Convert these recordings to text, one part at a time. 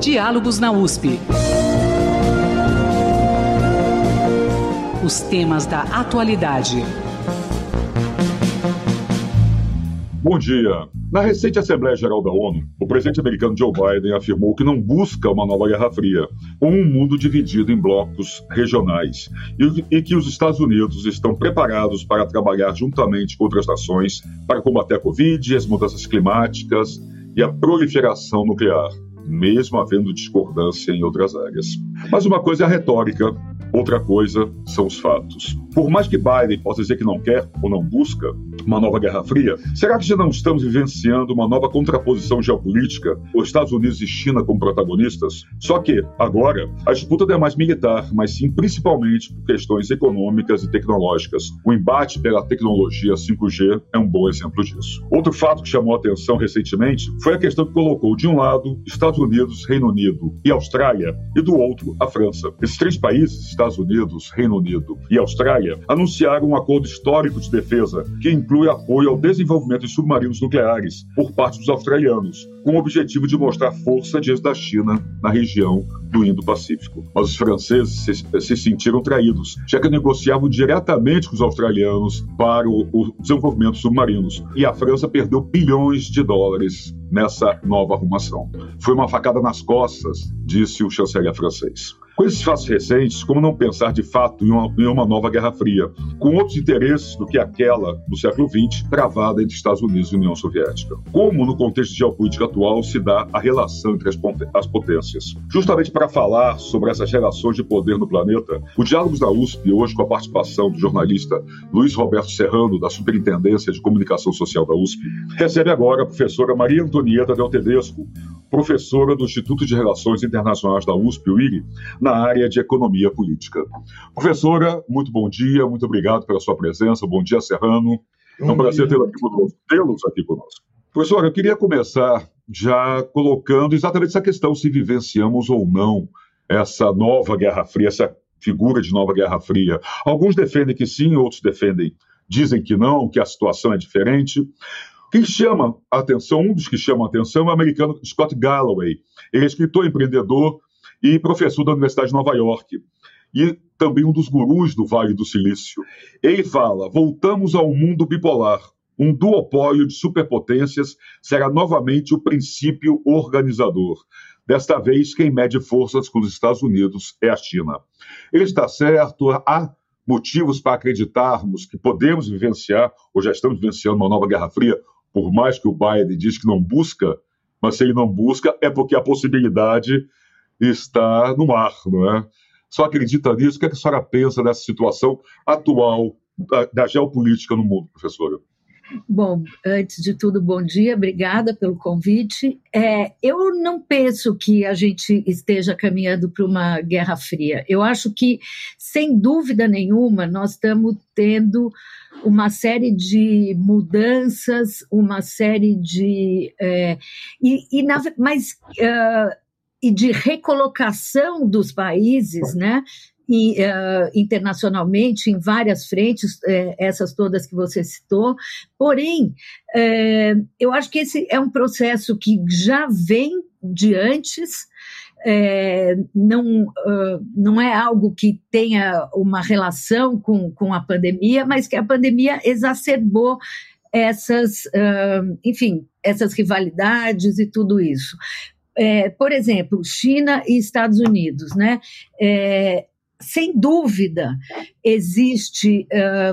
Diálogos na USP. Os temas da atualidade. Bom dia. Na recente Assembleia Geral da ONU, o presidente americano Joe Biden afirmou que não busca uma nova Guerra Fria, ou um mundo dividido em blocos regionais, e que os Estados Unidos estão preparados para trabalhar juntamente com outras nações para combater a Covid, as mudanças climáticas e a proliferação nuclear, mesmo havendo discordância em outras áreas. Mas uma coisa é a retórica, outra coisa são os fatos. Por mais que Biden possa dizer que não quer ou não busca uma nova Guerra Fria, será que já não estamos vivenciando uma nova contraposição geopolítica, os Estados Unidos e China como protagonistas? Só que, agora, a disputa não é mais militar, mas sim principalmente por questões econômicas e tecnológicas. O embate pela tecnologia 5G é um bom exemplo disso. Outro fato que chamou a atenção recentemente foi a questão que colocou, de um lado, Estados Unidos, Reino Unido e Austrália, e do outro, a França. Esses três países, Estados Unidos, Reino Unido e Austrália, anunciaram um acordo histórico de defesa que inclui apoio ao desenvolvimento de submarinos nucleares por parte dos australianos, com o objetivo de mostrar força diante da China na região do Indo-Pacífico. Mas os franceses se, se, sentiram traídos, já que negociavam diretamente com os australianos para o, o desenvolvimento de submarinos. E a França perdeu bilhões de dólares nessa nova arrumação. Foi uma facada nas costas, disse o chanceler francês. Com esses fatos recentes, como não pensar de fato em uma, em uma, nova Guerra Fria, com outros interesses do que aquela do século XX travada entre Estados Unidos e União Soviética? Como, no contexto geopolítico atual, se dá a relação entre as, as potências? Justamente para falar sobre essas relações de poder no planeta, o Diálogos da USP, hoje com a participação do jornalista Luiz Roberto Serrano, da Superintendência de Comunicação Social da USP, recebe agora a professora Maria Antonieta Del Tedesco, professora do Instituto de Relações Internacionais da USP, o IRI, na área de economia política. Professora, muito bom dia, muito obrigado pela sua presença. Bom dia, Serrano. É um prazer tê-los aqui conosco. Aqui conosco. Professora, eu queria começar já colocando exatamente essa questão se vivenciamos ou não essa nova Guerra Fria, essa figura de nova Guerra Fria. Alguns defendem que sim, outros defendem, dizem que não, que a situação é diferente. Quem chama a atenção, um dos que chama a atenção é o americano Scott Galloway. Ele é escritor, empreendedor e professor da Universidade de Nova York. E também um dos gurus do Vale do Silício. Ele fala: voltamos ao mundo bipolar. Um duopólio de superpotências será novamente o princípio organizador. Desta vez, quem mede forças com os Estados Unidos é a China. Ele está certo, há motivos para acreditarmos que podemos vivenciar, ou já estamos vivenciando, uma nova Guerra Fria, por mais que o Biden diz que não busca, mas se ele não busca é porque a possibilidade está no ar, não é? Só acredita nisso? O que, é que a senhora pensa dessa situação atual da, da geopolítica no mundo, professora? Bom, antes de tudo, bom dia, obrigada pelo convite. É, eu não penso que a gente esteja caminhando para uma guerra fria. Eu acho que, sem dúvida nenhuma, nós estamos tendo uma série de mudanças, uma série de. É, e, e na, mas. Uh, e de recolocação dos países, né? E, uh, internacionalmente em várias frentes, uh, essas todas que você citou. Porém, uh, eu acho que esse é um processo que já vem de antes, é, não, uh, não é algo que tenha uma relação com, com a pandemia, mas que a pandemia exacerbou essas, uh, enfim, essas rivalidades e tudo isso. É, por exemplo, China e Estados Unidos, né? É, sem dúvida, existe,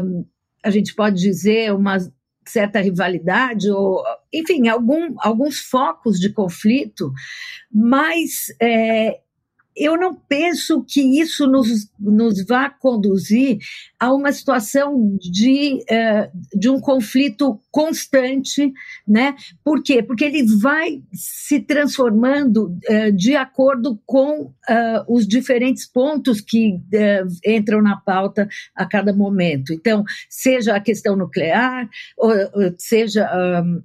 um, a gente pode dizer, uma certa rivalidade, ou, enfim, algum, alguns focos de conflito, mas é, eu não penso que isso nos, nos vá conduzir a uma situação de, uh, de um conflito constante, né? Por quê? Porque ele vai se transformando uh, de acordo com uh, os diferentes pontos que entram na pauta a cada momento. Então, seja a questão nuclear, seja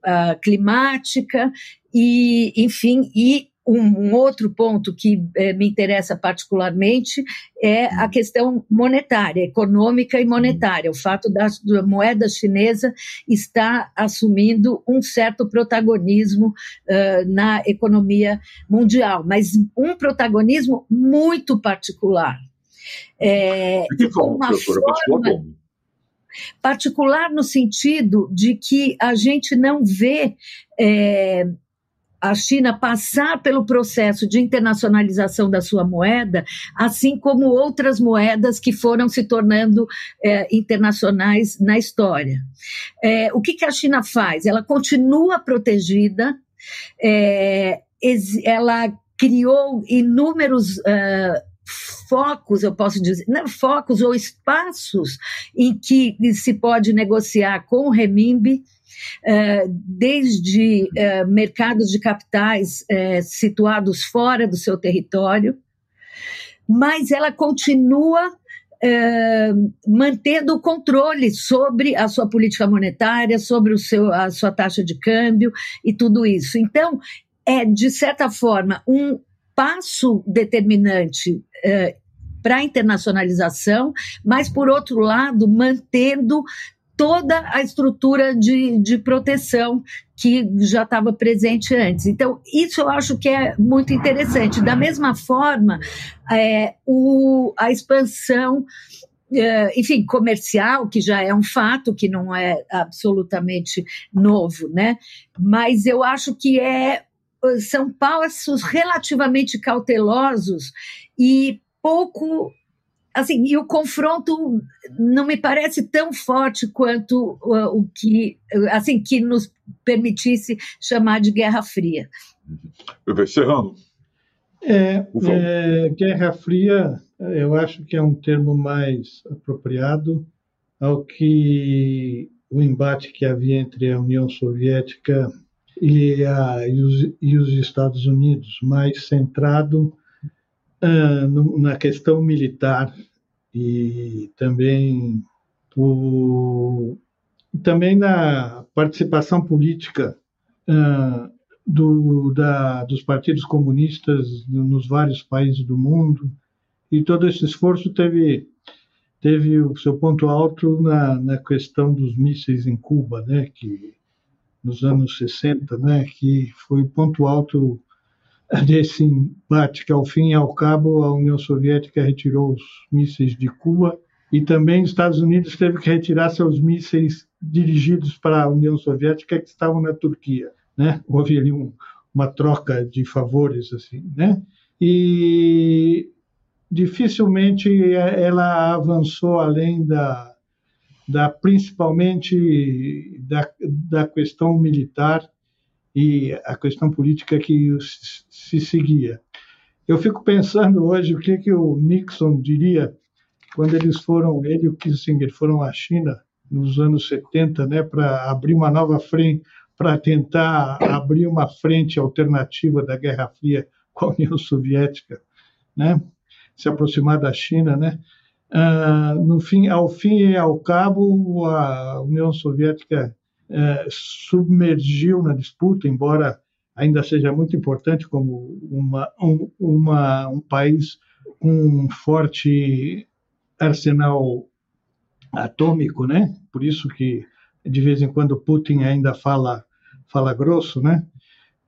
a climática, e, enfim, e um, um, outro ponto que é, me interessa particularmente é a questão monetária, econômica e monetária. O fato da, da moeda chinesa estar assumindo um certo protagonismo uh, na economia mundial, mas um protagonismo muito particular. É, que forma, uma forma, particular no sentido de que a gente não vê é, a China passar pelo processo de internacionalização da sua moeda, assim como outras moedas que foram se tornando é, internacionais na história. É, o que, que, a China faz? Ela continua protegida, é, ela criou inúmeros. Uh, focos, eu posso dizer, não, focos ou espaços em que se pode negociar com o remimbi, Uh, desde uh, mercados de capitais uh, situados fora do seu território, mas ela continua mantendo o controle sobre a sua política monetária, sobre o seu, a sua taxa de câmbio e tudo isso. Então, é, de certa forma, um passo determinante para a internacionalização, mas, por outro lado, mantendo toda a estrutura de, de proteção que já estava presente antes. Então, isso eu acho que é muito interessante. Da mesma forma, é, o, a expansão é, enfim, comercial, que já é um fato, que não é absolutamente novo, né? Mas eu acho que é, são passos relativamente cautelosos e pouco assim, e o confronto não me parece tão forte quanto uh, o que, assim, que nos permitisse chamar de Guerra Fria. Serrano. É, é, Guerra Fria, eu acho que é um termo mais apropriado ao que o embate que havia entre a União Soviética e, a, e, os, e os Estados Unidos, mais centrado ah, no, na questão militar e também o, também na participação política uh, do, da, dos partidos comunistas nos vários países do mundo. E todo esse esforço teve teve o seu ponto alto na, na questão dos mísseis em Cuba, né, que nos anos 60, né, que foi o ponto alto desse embate que, ao fim e ao cabo, a União Soviética retirou os mísseis de Cuba e também os Estados Unidos teve que retirar seus mísseis dirigidos para a União Soviética que estavam na Turquia, né? Houve ali um, uma troca de favores assim, né? E dificilmente ela avançou além da, da principalmente da, da questão militar e a questão política que se seguia. Eu fico pensando hoje o que, que o Nixon diria quando eles foram, ele e o Kissinger foram à China nos anos 70, né, para abrir uma nova frente, para tentar abrir uma frente alternativa da Guerra Fria com a União Soviética, né, se aproximar da China, né. Ah, no fim, ao fim e ao cabo, a União Soviética é, submergiu na disputa, embora ainda seja muito importante como uma, um, uma, um país com um forte arsenal atômico, né? Por isso que de vez em quando Putin ainda fala fala grosso, né?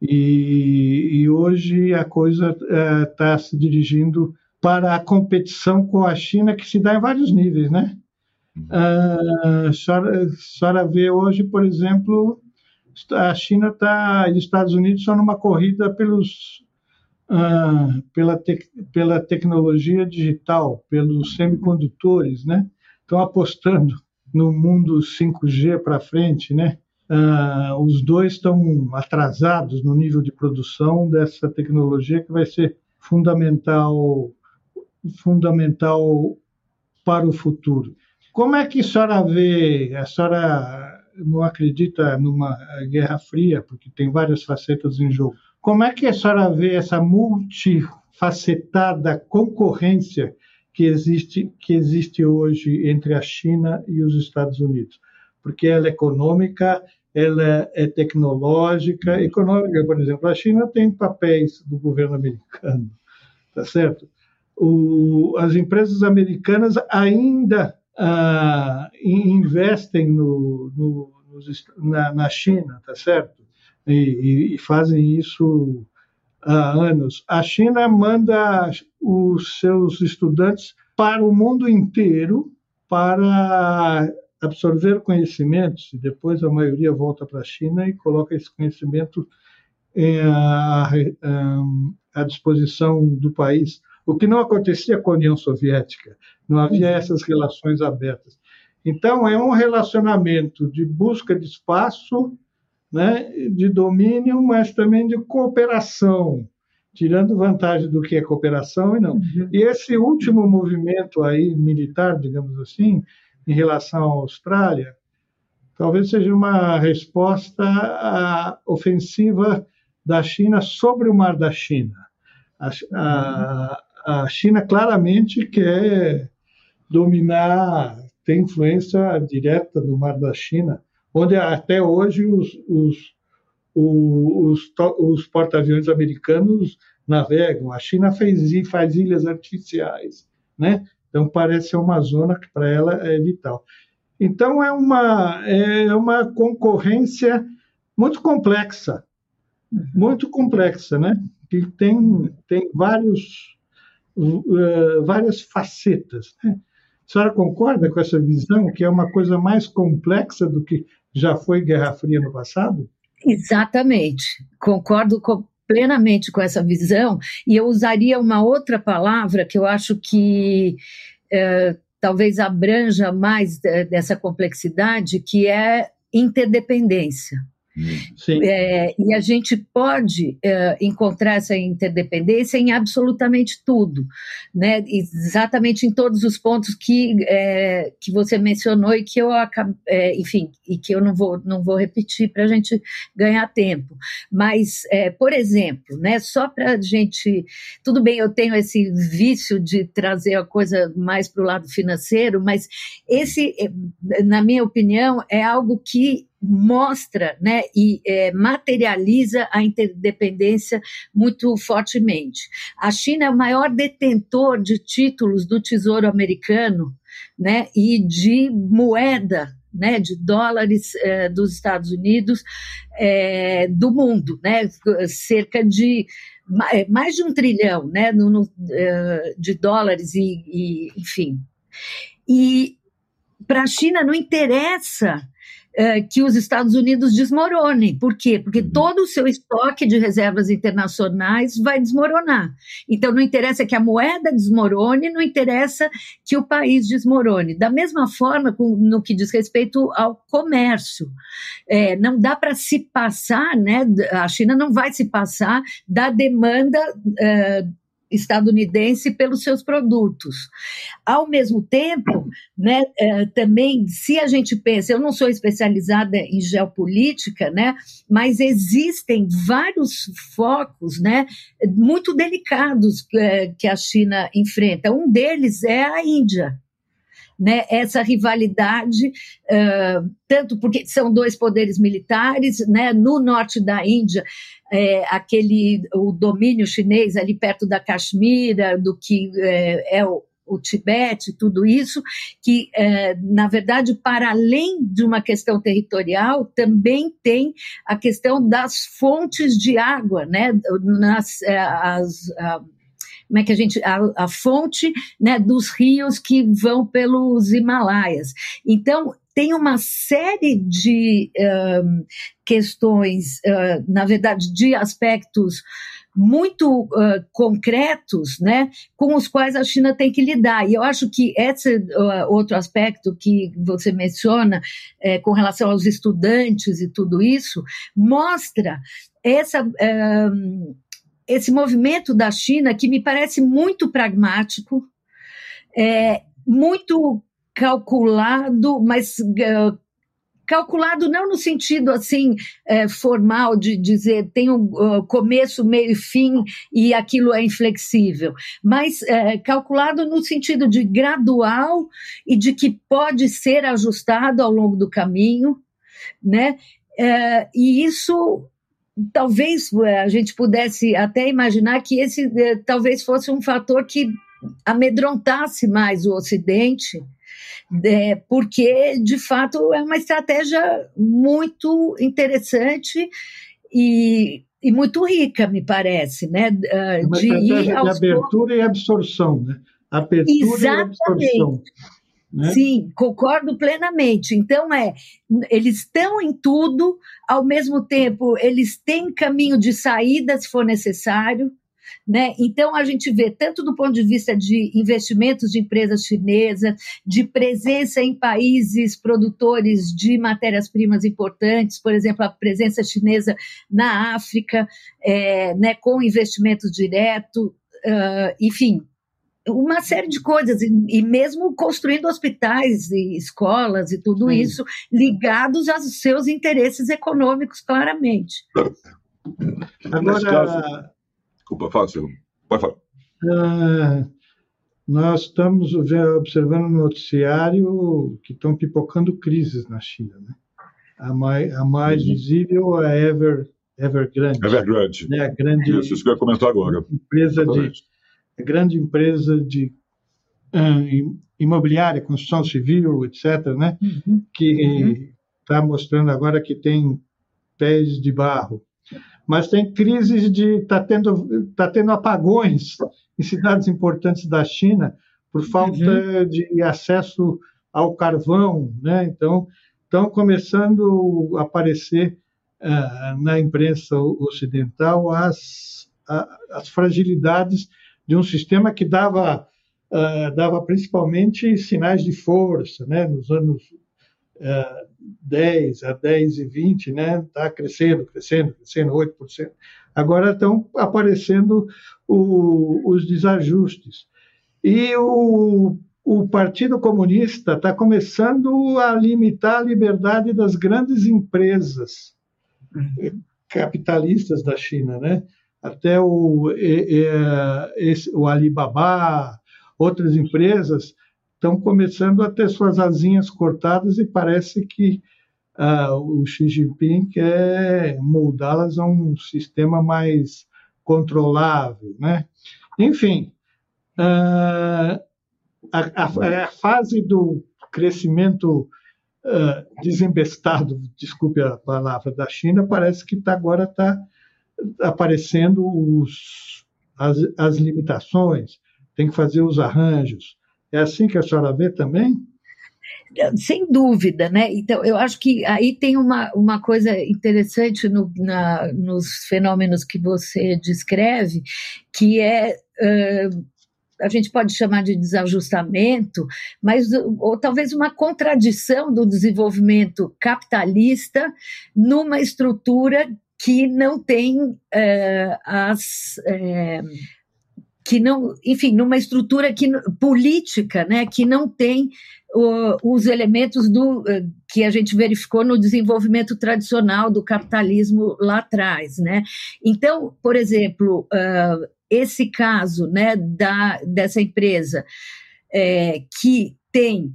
E, e hoje a coisa está é, se dirigindo para a competição com a China que se dá em vários níveis, né? Uh, a, senhora, vê hoje, por exemplo, a China está e os Estados Unidos estão numa corrida pelos, uh, pela, te, pela tecnologia digital, pelos semicondutores, né? Estão apostando no mundo 5G para frente, né? Uh, os dois estão atrasados no nível de produção dessa tecnologia que vai ser fundamental fundamental para o futuro. Como é que a senhora vê, a senhora não acredita numa guerra fria, porque tem várias facetas em jogo. Como é que a senhora vê essa multifacetada concorrência que existe, que existe hoje entre a China e os Estados Unidos? Porque ela é econômica, ela é tecnológica, econômica, por exemplo. A China tem papéis do governo americano, tá certo? O, as empresas americanas ainda ah, investem no, no, na, na, China, tá certo? E, e, fazem isso há anos. A China manda os seus estudantes para o mundo inteiro para absorver conhecimentos e depois a maioria volta para a China e coloca esse conhecimento à, à disposição do país, o que não acontecia com a União Soviética, não havia essas relações abertas. Então, é um relacionamento de busca de espaço, né, de domínio, mas também de cooperação, tirando vantagem do que é cooperação e não. Uhum. E esse último movimento aí militar, digamos assim, em relação à Austrália, talvez seja uma resposta à ofensiva da China sobre o Mar da China. A, a, a China claramente quer dominar, tem influência direta no Mar da China, onde até hoje os, os, os, os porta-aviões americanos navegam. A China fez, faz ilhas artificiais, né? Então, parece ser uma zona que para ela é vital. Então, é uma, é uma concorrência muito complexa, muito complexa, né? que tem, tem vários, uh, várias facetas. Né? A senhora concorda com essa visão, que é uma coisa mais complexa do que já foi Guerra Fria no passado? Exatamente, concordo com, plenamente com essa visão, e eu usaria uma outra palavra que eu acho que é, talvez abranja mais dessa complexidade, que é interdependência. É, e a gente pode é, encontrar essa interdependência em absolutamente tudo, né? exatamente em todos os pontos que, é, que você mencionou e que eu é, enfim, e que eu não vou, não vou repetir para a gente ganhar tempo. Mas, é, por exemplo, né, só para a gente. Tudo bem, eu tenho esse vício de trazer a coisa mais para o lado financeiro, mas esse, é, na minha opinião, é algo que mostra né, e é, materializa a interdependência muito fortemente. A China é o maior detentor de títulos do Tesouro Americano né, e de moeda né, de dólares é, dos Estados Unidos é, do mundo, né, cerca de é, mais de um trilhão né, no, no, de dólares e, e enfim. E para a China não interessa é, que os Estados Unidos desmoronem. Por quê? Porque uhum. todo o seu estoque de reservas internacionais vai desmoronar. Então, não interessa que a moeda desmorone, não interessa que o país desmorone. Da mesma forma, no que diz respeito ao comércio, é, não dá para se passar, né? A China não vai se passar da demanda. É, estadunidense pelos seus produtos. Ao mesmo tempo, né, é, também, se a gente pensa, eu não sou especializada em geopolítica, né, mas existem vários focos né, muito delicados é, que a China enfrenta. Um deles é a Índia né, essa rivalidade, uh, tanto porque são dois poderes militares, né, no norte da Índia, é, aquele o domínio chinês ali perto da Caxemira, do que é, é o, o Tibete, tudo isso, que, é, na verdade, para além de uma questão territorial, também tem a questão das fontes de água, né, nas, as, como é que a gente a, a fonte né, dos rios que vão pelos Himalaias. Então tem uma série de um, questões, uh, na verdade, de aspectos muito uh, concretos, né, com os quais a China tem que lidar. E eu acho que esse uh, outro aspecto que você menciona, é, com relação aos estudantes e tudo isso, mostra essa esse movimento da China que me parece muito pragmático, é, muito calculado, mas uh, calculado não no sentido assim é, formal de dizer tem um uh, começo, meio e fim e aquilo é inflexível, mas calculado no sentido de gradual e de que pode ser ajustado ao longo do caminho, né? e isso talvez a gente pudesse até imaginar que esse talvez fosse um fator que amedrontasse mais o Ocidente, é, porque de fato é uma estratégia muito interessante e, e muito rica, me parece, né? É uma de estratégia de abertura e absorção, né? Apertura Exatamente. e absorção. Né? Sim, concordo plenamente. Então, é, eles estão em tudo, ao mesmo tempo, eles têm caminho de saída se for necessário. Né? Então, a gente vê, tanto do ponto de vista de investimentos de empresas chinesas, de presença em países produtores de matérias-primas importantes, por exemplo, a presença chinesa na África, é, né, com investimentos direto, uh, enfim, uma série de coisas, e, e, mesmo construindo hospitais e escolas e tudo Sim. isso, ligados aos seus interesses econômicos, claramente. Agora, desculpa, fala, Pode falar. Uh, nós estamos observando no noticiário que estão pipocando crises na China. Né? A mais, a mais uhum. visível é a Ever, Evergrande. Evergrande. Né? A grande isso, isso que eu ia comentar agora. Empresa Exatamente. de grande empresa de uh, imobiliária, construção civil, etc., né? Uhum. que está uhum. mostrando agora que tem pés de barro. Mas tem crises de. Está tendo, tá tendo apagões em cidades importantes da China por falta uhum. de acesso ao carvão. Né? Então, estão começando a aparecer uh, na imprensa ocidental as, as fragilidades de um sistema que dava, uh, dava principalmente sinais de força, né? nos anos uh, 10 a 10 e 20, né? Está crescendo, crescendo, crescendo, 8%. Agora estão aparecendo o, os desajustes. E o, o Partido Comunista está começando a limitar a liberdade das grandes empresas capitalistas da China, né? até o, esse, o Alibaba, outras empresas estão começando a ter suas asinhas cortadas e parece que uh, o Xi Jinping quer moldá-las a um sistema mais controlável, né? Enfim, uh, a, a, a, fase do crescimento uh, desembestado, desculpe a palavra, da China, parece que tá, agora está aparecendo os, as, as limitações, tem que fazer os arranjos. É assim que a senhora vê também? Sem dúvida, né? Então, eu acho que aí tem uma, uma coisa interessante no, na, nos fenômenos que você descreve, que é. Uh, a gente pode chamar de desajustamento, mas ou talvez uma contradição do desenvolvimento capitalista numa estrutura que não tem as. Que não, enfim, numa estrutura que, política, né, que não tem os elementos do eh, que a gente verificou no desenvolvimento tradicional do capitalismo lá atrás, né? Então, por exemplo, uh, esse caso, né, da dessa empresa é, que tem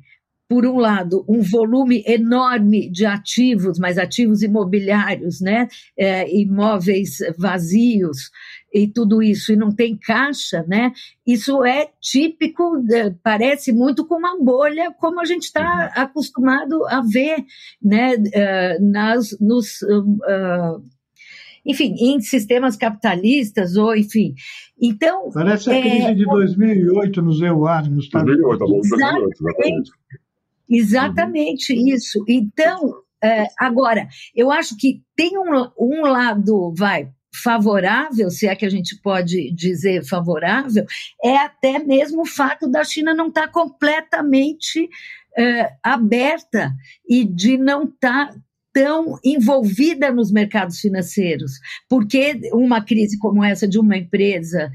por um lado, um volume enorme de ativos, mas ativos imobiliários, né, é, imóveis vazios e tudo isso, e não tem caixa, né, isso é típico, é, parece muito com uma bolha, como a gente está uhum. acostumado a ver, né, é, nas, nos... Uh, enfim, em sistemas capitalistas, ou enfim. Então. Parece a crise é, de 2008 nos EUAR, nos Estados Unidos. 2008, 2008, exatamente. Exatamente uhum. isso. Então, é, agora, eu acho que tem um, um lado, vai, favorável, se é que a gente pode dizer favorável, é até mesmo o fato da China não estar tá completamente é, aberta e de não estar tá tão envolvida nos mercados financeiros, porque uma crise como essa de uma empresa,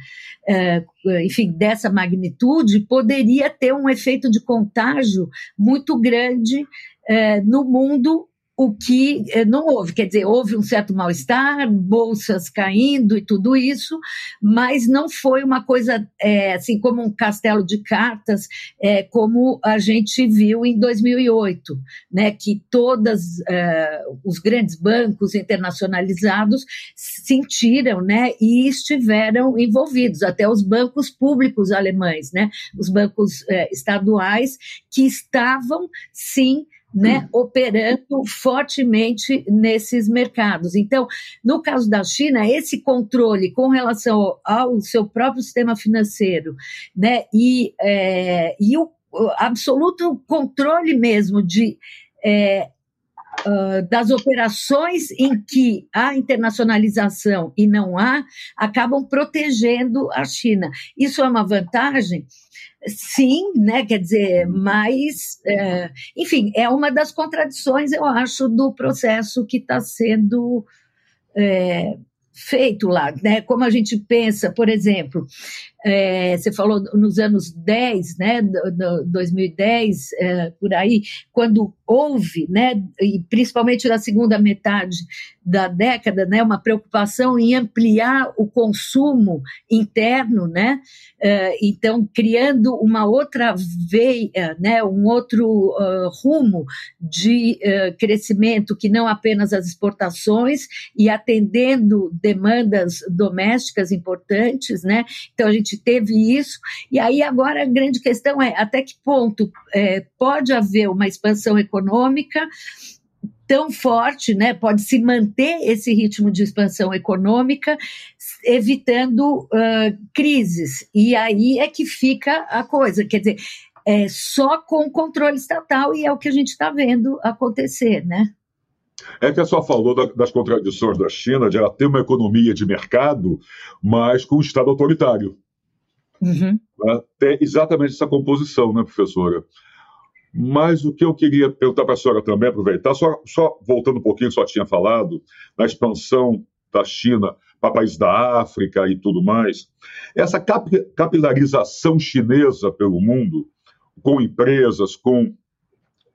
é, enfim, dessa magnitude, poderia ter um efeito de contágio muito grande é, no mundo o que eh, não houve. Quer dizer, houve um certo mal-estar, bolsas caindo e tudo isso, mas não foi uma coisa é, assim como um castelo de cartas, é, como a gente viu em 2008, né, que todos é, os grandes bancos internacionalizados sentiram né, e estiveram envolvidos, até os bancos públicos alemães, né, os bancos estaduais, que estavam, sim, né, operando fortemente nesses mercados. Então, no caso da China, esse controle com relação ao seu próprio sistema financeiro, né, e, é, e o, absoluto controle mesmo de é, Uh, das operações em que há internacionalização e não há, acabam protegendo a China. Isso é uma vantagem Sim, né? Quer dizer, mas, é, enfim, é uma das contradições, eu acho, do processo que está sendo é, feito lá, né? Como a gente pensa, por exemplo, é, você falou nos anos 10, né, do, do 2010, é, por aí, quando houve, né, e principalmente na segunda metade da década, né, uma preocupação em ampliar o consumo interno, né, uh, então criando uma outra veia, né, um outro uh, rumo de uh, crescimento que não apenas as exportações e atendendo demandas domésticas importantes, né, então a gente teve isso e aí agora a grande questão é até que ponto é, pode haver uma expansão econômica tão forte, né, pode se manter esse ritmo de expansão econômica, evitando uh, crises. E aí é que fica a coisa, quer dizer, é só com controle estatal e é o que a gente está vendo acontecer, né? É que a senhora falou da, das contradições da China, de ela ter uma economia de mercado, mas com um Estado autoritário. Uhum. Né? Tem exatamente essa composição, né, professora? Mas o que eu queria perguntar para a senhora também, aproveitar, só, só voltando um pouquinho, só tinha falado, na expansão da China para países da África e tudo mais, essa cap capilarização chinesa pelo mundo, com empresas, com,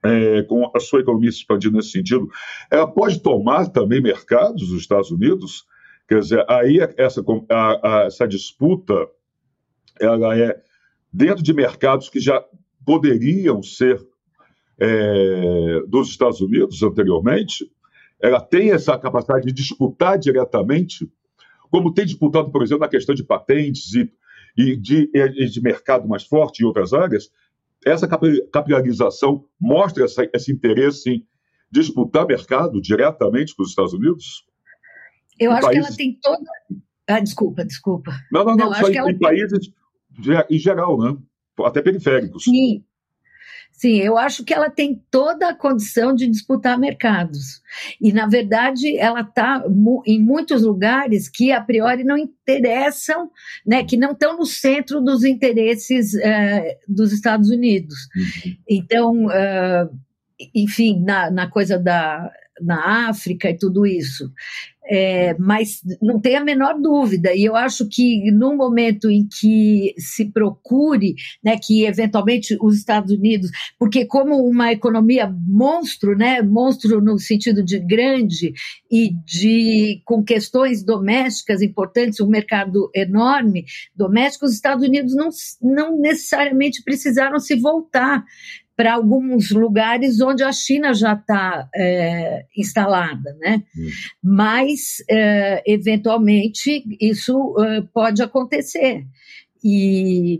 é, com a sua economia se expandindo nesse sentido, ela pode tomar também mercados dos Estados Unidos? Quer dizer, aí essa, a, a, essa disputa ela é dentro de mercados que já poderiam ser é, dos Estados Unidos anteriormente, ela tem essa capacidade de disputar diretamente, como tem disputado, por exemplo, na questão de patentes e, e de, e de mercado mais forte em outras áreas. Essa capilarização mostra essa, esse interesse em disputar mercado diretamente com os Estados Unidos? Eu acho países... que ela tem toda. Ah, desculpa, desculpa. Não, não, não, não só em, em países em geral, né? até periféricos. Sim. Sim, eu acho que ela tem toda a condição de disputar mercados. E, na verdade, ela está em muitos lugares que, a priori, não interessam, né, que não estão no centro dos interesses uh, dos Estados Unidos. Uhum. Então, uh, enfim, na, na coisa da na África e tudo isso. É, mas não tem a menor dúvida, e eu acho que no momento em que se procure, né, que eventualmente os Estados Unidos, porque como uma economia monstro, né, monstro no sentido de grande e de com questões domésticas importantes, um mercado enorme doméstico, os Estados Unidos não, não necessariamente precisaram se voltar para alguns lugares onde a China já está é, instalada, né? Hum. Mas, é, eventualmente, isso é, pode acontecer. E,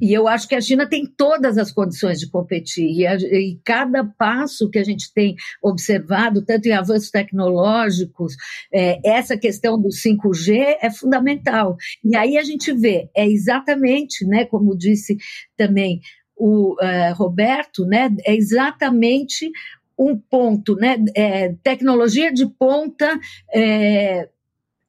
e eu acho que a China tem todas as condições de competir. E, a, e, cada passo que a gente tem observado, tanto em avanços tecnológicos, é, essa questão do 5G é fundamental. E aí a gente vê, é exatamente, né, como disse também o uh, Roberto, né, é exatamente um ponto, né, é, tecnologia de ponta, é,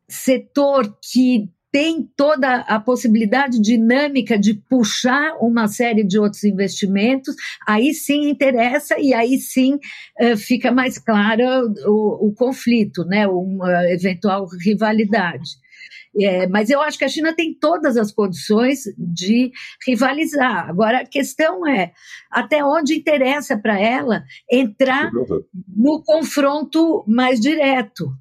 setor que tem toda a possibilidade dinâmica de puxar uma série de outros investimentos, aí sim interessa e aí sim uh, fica mais clara o, o conflito, né, uma eventual rivalidade. É, mas eu acho que a China tem todas as condições de rivalizar. Agora, a questão é até onde interessa para ela entrar no confronto mais direto.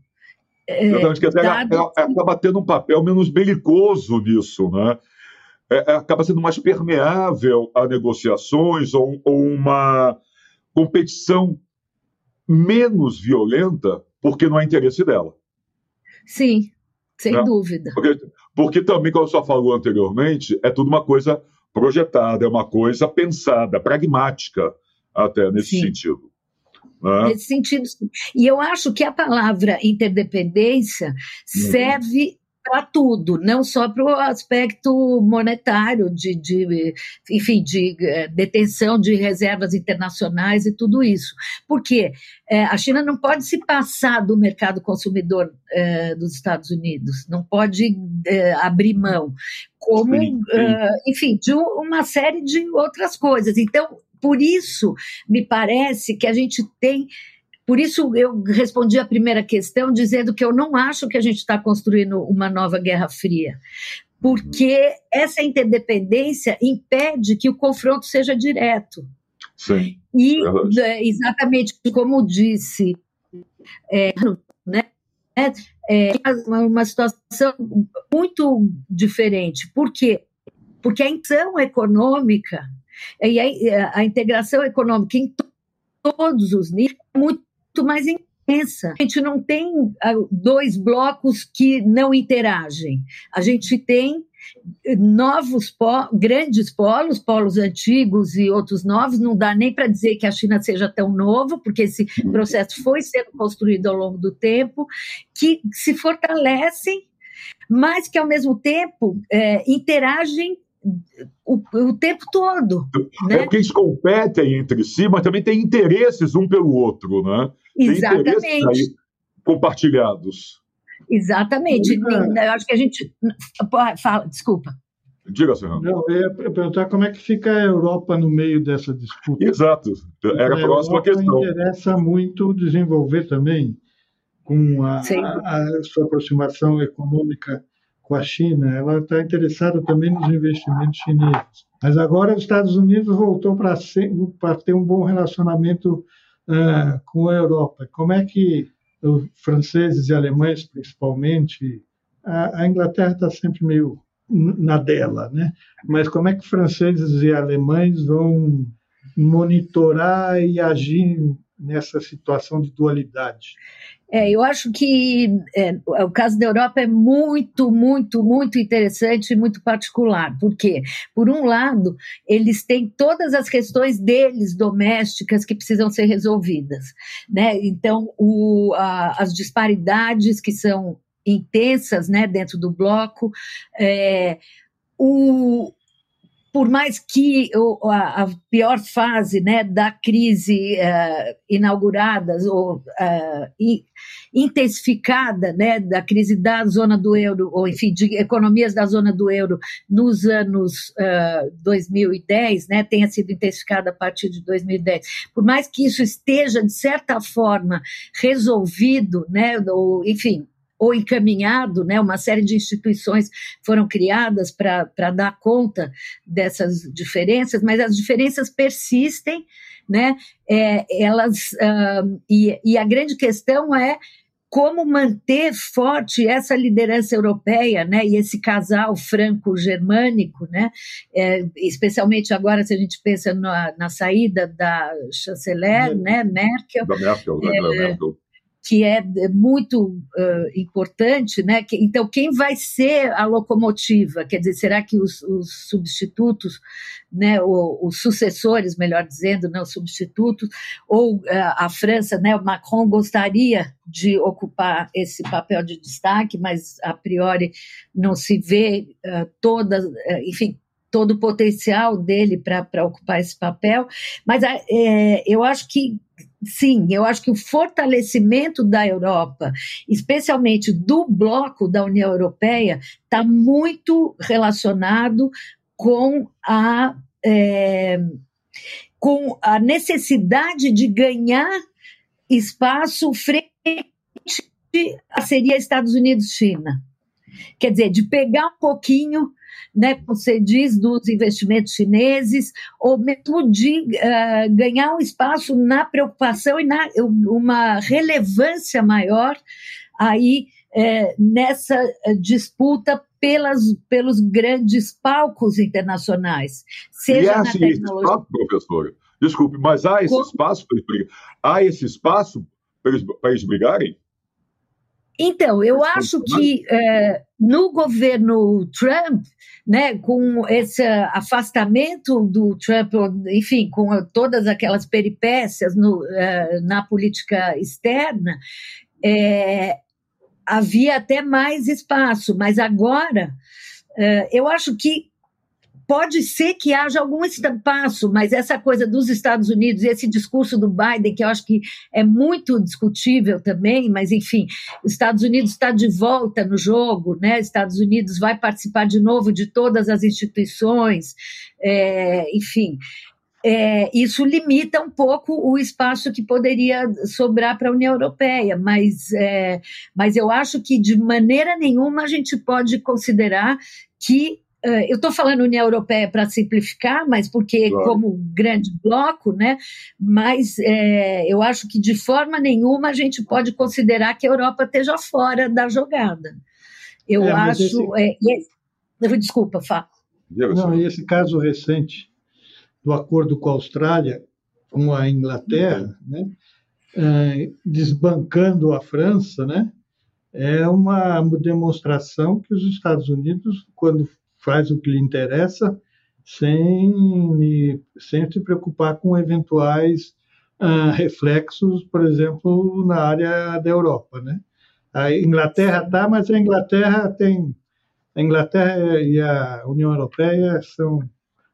É, dado... ela, ela acaba tendo um papel menos belicoso nisso, né? É, é, acaba sendo mais permeável a negociações ou, ou uma competição menos violenta porque não há interesse dela. Sim, sem né? dúvida. Porque, porque também, como a senhora falou anteriormente, é tudo uma coisa projetada, é uma coisa pensada, pragmática, até nesse sim. sentido. Né? Nesse sentido, sim. E eu acho que a palavra interdependência uhum. serve para tudo, não só para o aspecto monetário, de, de, enfim, de eh, detenção de reservas internacionais e tudo isso. Porque é, a China não pode se passar do mercado consumidor é, dos Estados Unidos, não pode é, abrir mão, como, enfim, de uma série de outras coisas. Então, por isso, me parece que a gente tem por isso eu respondi a primeira questão dizendo que eu não acho que a gente está construindo uma nova Guerra Fria, porque essa interdependência impede que o confronto seja direto. Sim. E é, exatamente como disse, é, né, é, é uma situação muito diferente. Por quê? Porque a integração econômica e a, a integração econômica em todos os níveis é muito muito mais intensa. A gente não tem ah, dois blocos que não interagem. A gente tem novos po grandes polos, polos antigos e outros novos, não dá nem para dizer que a China seja tão novo, porque esse processo foi sendo construído ao longo do tempo, que se fortalecem, mas que ao mesmo tempo é, interagem o, o, tempo todo. É né? porque eles competem entre si, mas também têm interesses um pelo outro, né? Exatamente. compartilhados. Exatamente. É. Eu acho que a gente. Fala, desculpa. Diga, senhor. Não, eu ia perguntar como é que fica a Europa no meio dessa disputa. Exato. Era a, a próxima Europa questão. interessa muito desenvolver também, com a, a, a sua aproximação econômica com a China, ela está interessada também nos investimentos chineses. Mas agora os Estados Unidos voltou para ter um bom relacionamento uh, com a Europa. Como é que os franceses e alemães, principalmente, a, a Inglaterra está sempre meio na dela, né? Mas como é que franceses e alemães vão monitorar e agir nessa situação de dualidade? É, eu acho que é, o caso da Europa é muito, muito, muito interessante e muito particular. Por quê? Por um lado, eles têm todas as questões deles domésticas que precisam ser resolvidas. Né? Então, o, a, as disparidades que são intensas né, dentro do bloco, é, o, por mais que a, pior fase né, da crise uh, inaugurada ou uh, intensificada né, da crise da zona do euro, ou enfim, de economias da zona do euro nos anos uh, 2010, né, tenha sido intensificada a partir de 2010, por mais que isso esteja, de certa forma, resolvido, né, ou, enfim, ou encaminhado, né? Uma série de instituições foram criadas para dar conta dessas diferenças, mas as diferenças persistem, né? É, elas uh, e, e a grande questão é como manter forte essa liderança europeia, né, e esse casal franco-germânico, né, é, especialmente agora se a gente pensa na, na saída da chanceler, né, Merkel, da Merkel, né, é, Merkel que é muito uh, importante, né? Que, então, quem vai ser a locomotiva? Quer dizer, será que os, os substitutos, né? Os sucessores, melhor dizendo, não os substitutos, ou uh, a França, né? O Macron gostaria de ocupar esse papel de destaque, mas a priori não se vê uh, toda, enfim, todo o potencial dele para ocupar esse papel, mas é, eu acho que sim, eu acho que o fortalecimento da Europa, especialmente do bloco da União Europeia, está muito relacionado com a, é, com a necessidade de ganhar espaço frente a seria Estados Unidos-China. Quer dizer, de pegar um pouquinho, né, como você diz, dos investimentos chineses, ou mesmo de uh, ganhar um espaço na preocupação e na uma relevância maior aí é, nessa disputa pelas, pelos grandes palcos internacionais. Seja e é assim, na tecnologia... espaço, professora, desculpe, mas há esse espaço para eles brigarem? Há esse espaço para eles, para eles brigarem? Então, eu acho que é, no governo Trump, né, com esse afastamento do Trump, enfim, com todas aquelas peripécias no, é, na política externa, é, havia até mais espaço, mas agora é, eu acho que pode ser que haja algum espaço, mas essa coisa dos Estados Unidos e esse discurso do Biden, que eu acho que é muito discutível também, mas enfim, Estados Unidos está de volta no jogo, né? Estados Unidos vai participar de novo de todas as instituições, é, enfim. É, isso limita um pouco o espaço que poderia sobrar para a União Europeia, mas, é, mas eu acho que de maneira nenhuma a gente pode considerar que eu estou falando União Europeia para simplificar, mas porque claro. como grande bloco, né? Mas é, eu acho que de forma nenhuma a gente pode considerar que a Europa esteja fora da jogada. Eu é, acho. Esse... É, desculpa, Fá. Não, e esse caso recente do acordo com a Austrália, com a Inglaterra, né? É, desbancando a França, né? É uma demonstração que os Estados Unidos, quando faz o que lhe interessa sem, sem se preocupar com eventuais uh, reflexos, por exemplo, na área da Europa, né? A Inglaterra tá, mas a Inglaterra tem a Inglaterra e a União Europeia são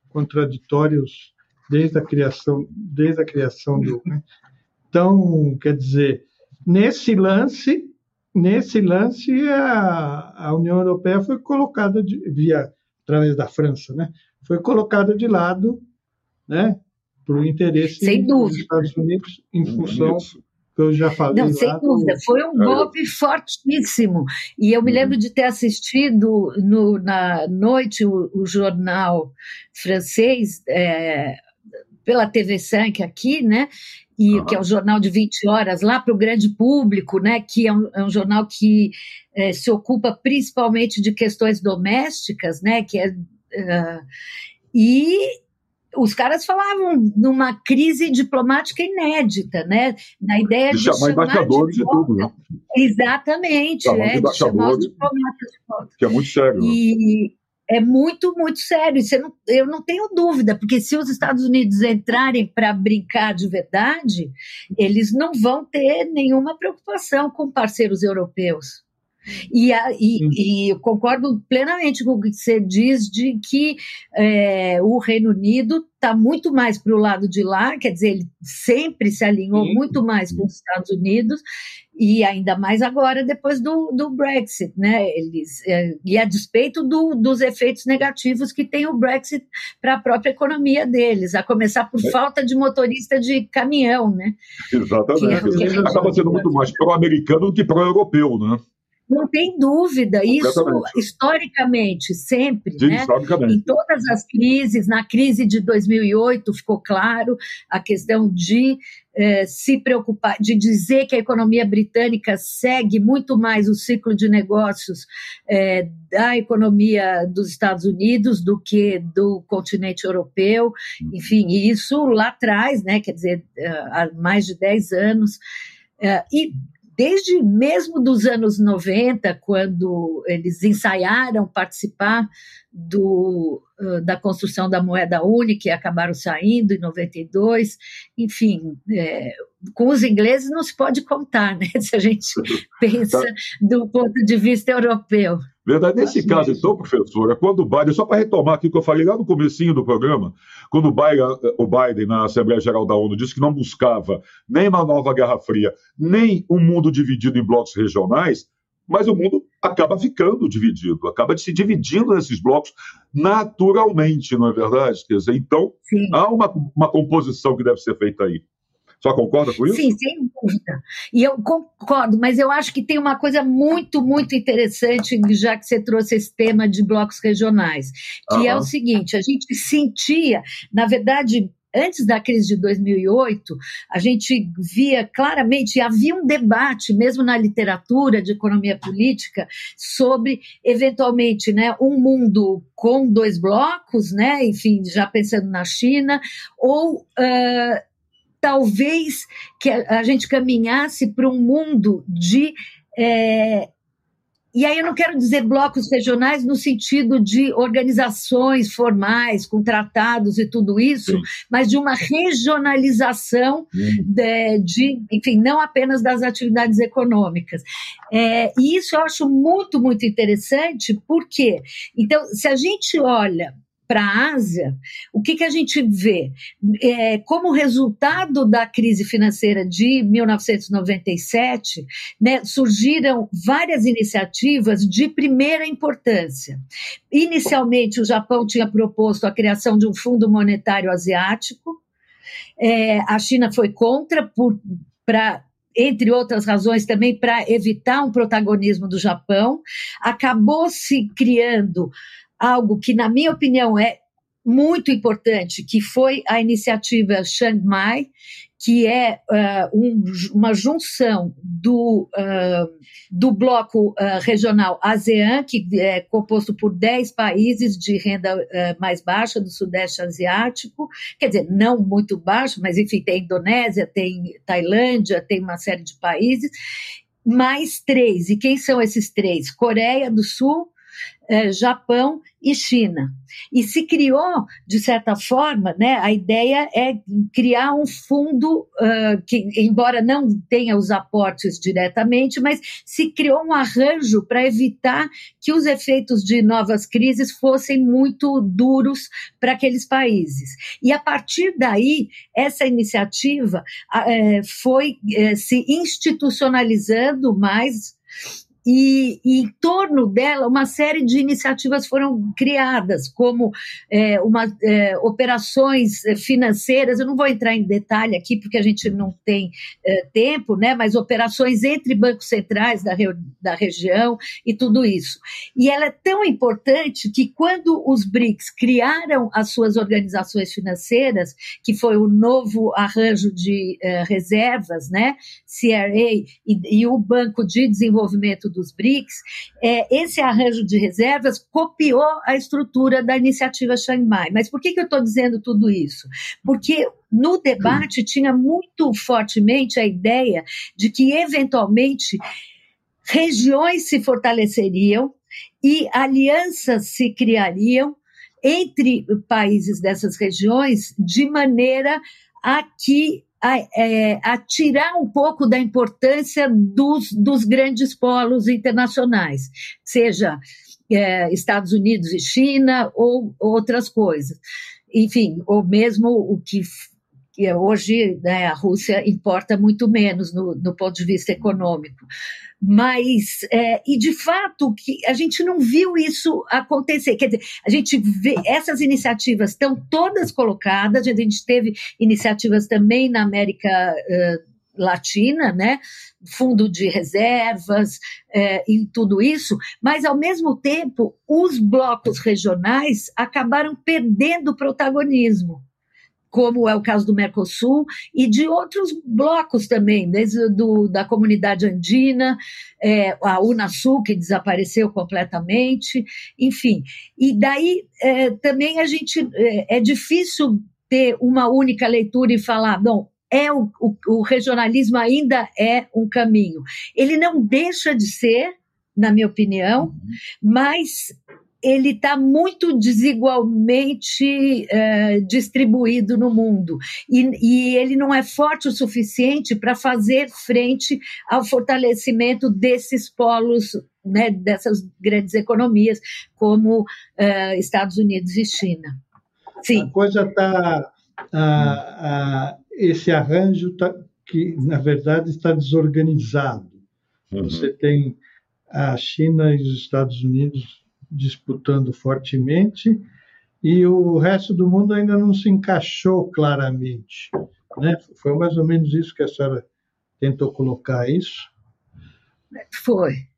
contraditórios desde a criação desde a criação do né? então quer dizer nesse lance nesse lance a, a União Europeia foi colocada de, via através da França, né, foi colocada de lado, né, para o interesse dos Estados Unidos em função que eu já falei. Não, sem dúvida, do... foi um golpe fortíssimo. E eu me lembro uhum. de ter assistido no, na noite o, o jornal francês. É, pela TV5 aqui, né? E uhum. que é um jornal de 20 horas lá para o grande público, né? Que é um, é um jornal que é, se ocupa principalmente de questões domésticas, né? Que é, uh, e os caras falavam numa crise diplomática inédita, né? Na ideia de, de chamar, embaixadores de, de tudo, né? Exatamente, é, de chamar os diplomatas de volta. Que é muito sério. E, né? É muito, muito sério. Não, eu não tenho dúvida, porque se os Estados Unidos entrarem para brincar de verdade, eles não vão ter nenhuma preocupação com parceiros europeus. E, a, e, e, eu concordo plenamente com o que você diz de que é, o Reino Unido está muito mais para o lado de lá, quer dizer, ele sempre se alinhou Sim. muito mais com os Estados Unidos, e ainda mais agora depois do, do Brexit, né? Eles, é, e a despeito do, dos efeitos negativos que tem o Brexit para a própria economia deles, a começar por é. falta de motorista de caminhão, né? Exatamente. Que, é, que Acaba sendo muito mais pró-americano do que pró-europeu, né? Não tem dúvida, isso historicamente, sempre, Sim, né? historicamente. em todas as crises, na crise de 2008 ficou claro a questão de eh, se preocupar, de dizer que a economia britânica segue muito mais o ciclo de negócios eh, da economia dos Estados Unidos do que do continente europeu, uhum. enfim, isso lá atrás, né, quer dizer, eh, há mais de 10 anos, e desde mesmo dos anos 90, quando eles ensaiaram participar do, da construção da moeda única e acabaram saindo em 92, enfim, é, com os ingleses não se pode contar, né, se a gente pensa do ponto de vista europeu. Verdade. Nesse caso, então, professora, quando o Biden, só para retomar aqui o que eu falei lá no comecinho do programa, quando o Biden, o Biden, na Assembleia Geral da ONU, disse que não buscava nem uma nova Guerra Fria, nem um mundo dividido em blocos regionais, mas o mundo acaba ficando dividido, acaba se dividindo nesses blocos naturalmente, não é verdade? Quer dizer, então, Sim. há uma, uma composição que deve ser feita aí. Só concorda com isso? Sim, sem dúvida. E eu concordo, mas eu acho que tem uma coisa muito, muito interessante, já que você trouxe esse tema de blocos regionais, que uhum. é o seguinte: a gente sentia, na verdade, antes da crise de 2008, a gente via claramente, havia um debate, mesmo na literatura de economia política, sobre, eventualmente, né, um mundo com dois blocos, né, enfim, já pensando na China, ou uh, talvez que a, gente caminhasse para um mundo de é, e aí eu não quero dizer blocos regionais no sentido de organizações formais, com tratados e tudo isso, Sim. mas de uma regionalização de, de, enfim, não apenas das atividades econômicas. É, e isso eu acho muito, muito interessante, porque, então, se a gente olha para a Ásia, o que, que a gente vê? É, como resultado da crise financeira de 1997, né, surgiram várias iniciativas de primeira importância. Inicialmente, o Japão tinha proposto a criação de um fundo monetário asiático, é, a China foi contra para entre outras razões também para evitar um protagonismo do Japão, acabou se criando algo que, na minha opinião, é muito importante, que foi a iniciativa Chiang Mai, que é uh, um, uma junção do, uh, do bloco uh, regional ASEAN, que é composto por 10 países de renda mais baixa do Sudeste Asiático, quer dizer, não muito baixo, mas enfim, tem Indonésia, tem Tailândia, tem uma série de países, mais três. E quem são esses três? Coreia do Sul, é, Japão e China. E se criou, de certa forma, né, a ideia é criar um fundo uh, que, embora não tenha os aportes diretamente, mas se criou um arranjo para evitar que os efeitos de novas crises fossem muito duros para aqueles países. E a partir daí, essa iniciativa uh, foi uh, se institucionalizando mais e, e, em torno dela uma série de iniciativas foram criadas, como é, uma, é, operações financeiras. Eu não vou entrar em detalhe aqui porque a gente não tem é, tempo, né? Mas operações entre bancos centrais da, da região e tudo isso. E ela é tão importante que quando os BRICS criaram as suas organizações financeiras, que foi o novo arranjo de é, reservas, né? CRA e, e o Banco de Desenvolvimento dos BRICS, é, esse arranjo de reservas copiou a estrutura da iniciativa Chiang. Mas por que, que eu estou dizendo tudo isso? Porque no debate tinha muito fortemente a ideia de que, eventualmente, regiões se fortaleceriam e alianças se criariam entre países dessas regiões de maneira a que a, é, a, tirar um pouco da importância dos, dos grandes polos internacionais, seja é, Estados Unidos e China ou outras coisas. Enfim, ou mesmo o que hoje né, a Rússia importa muito menos no, no ponto de vista econômico. Mas, é, e de fato, que a gente não viu isso acontecer. Quer dizer, a gente vê, essas iniciativas estão todas colocadas, a gente teve iniciativas também na América uh, Latina, né? Fundo de reservas é, e tudo isso, mas ao mesmo tempo os blocos regionais acabaram perdendo protagonismo como é o caso do Mercosul, e de outros blocos também, desde do, da comunidade andina, é, a Unasul, que desapareceu completamente, enfim. E daí é, também a gente é, é, difícil ter uma única leitura e falar, bom, é o, o, o regionalismo ainda é um caminho. Ele não deixa de ser, na minha opinião, uhum. mas ele está muito desigualmente uh, distribuído no mundo e, e, ele não é forte o suficiente para fazer frente ao fortalecimento desses polos, né, dessas grandes economias como uh, Estados Unidos e China. Sim. A coisa está, esse arranjo tá, que na verdade está desorganizado. Uhum. Você tem a China e os Estados Unidos disputando fortemente e o resto do mundo ainda não se encaixou claramente. Né? Foi mais ou menos isso que a senhora tentou colocar, isso? Foi.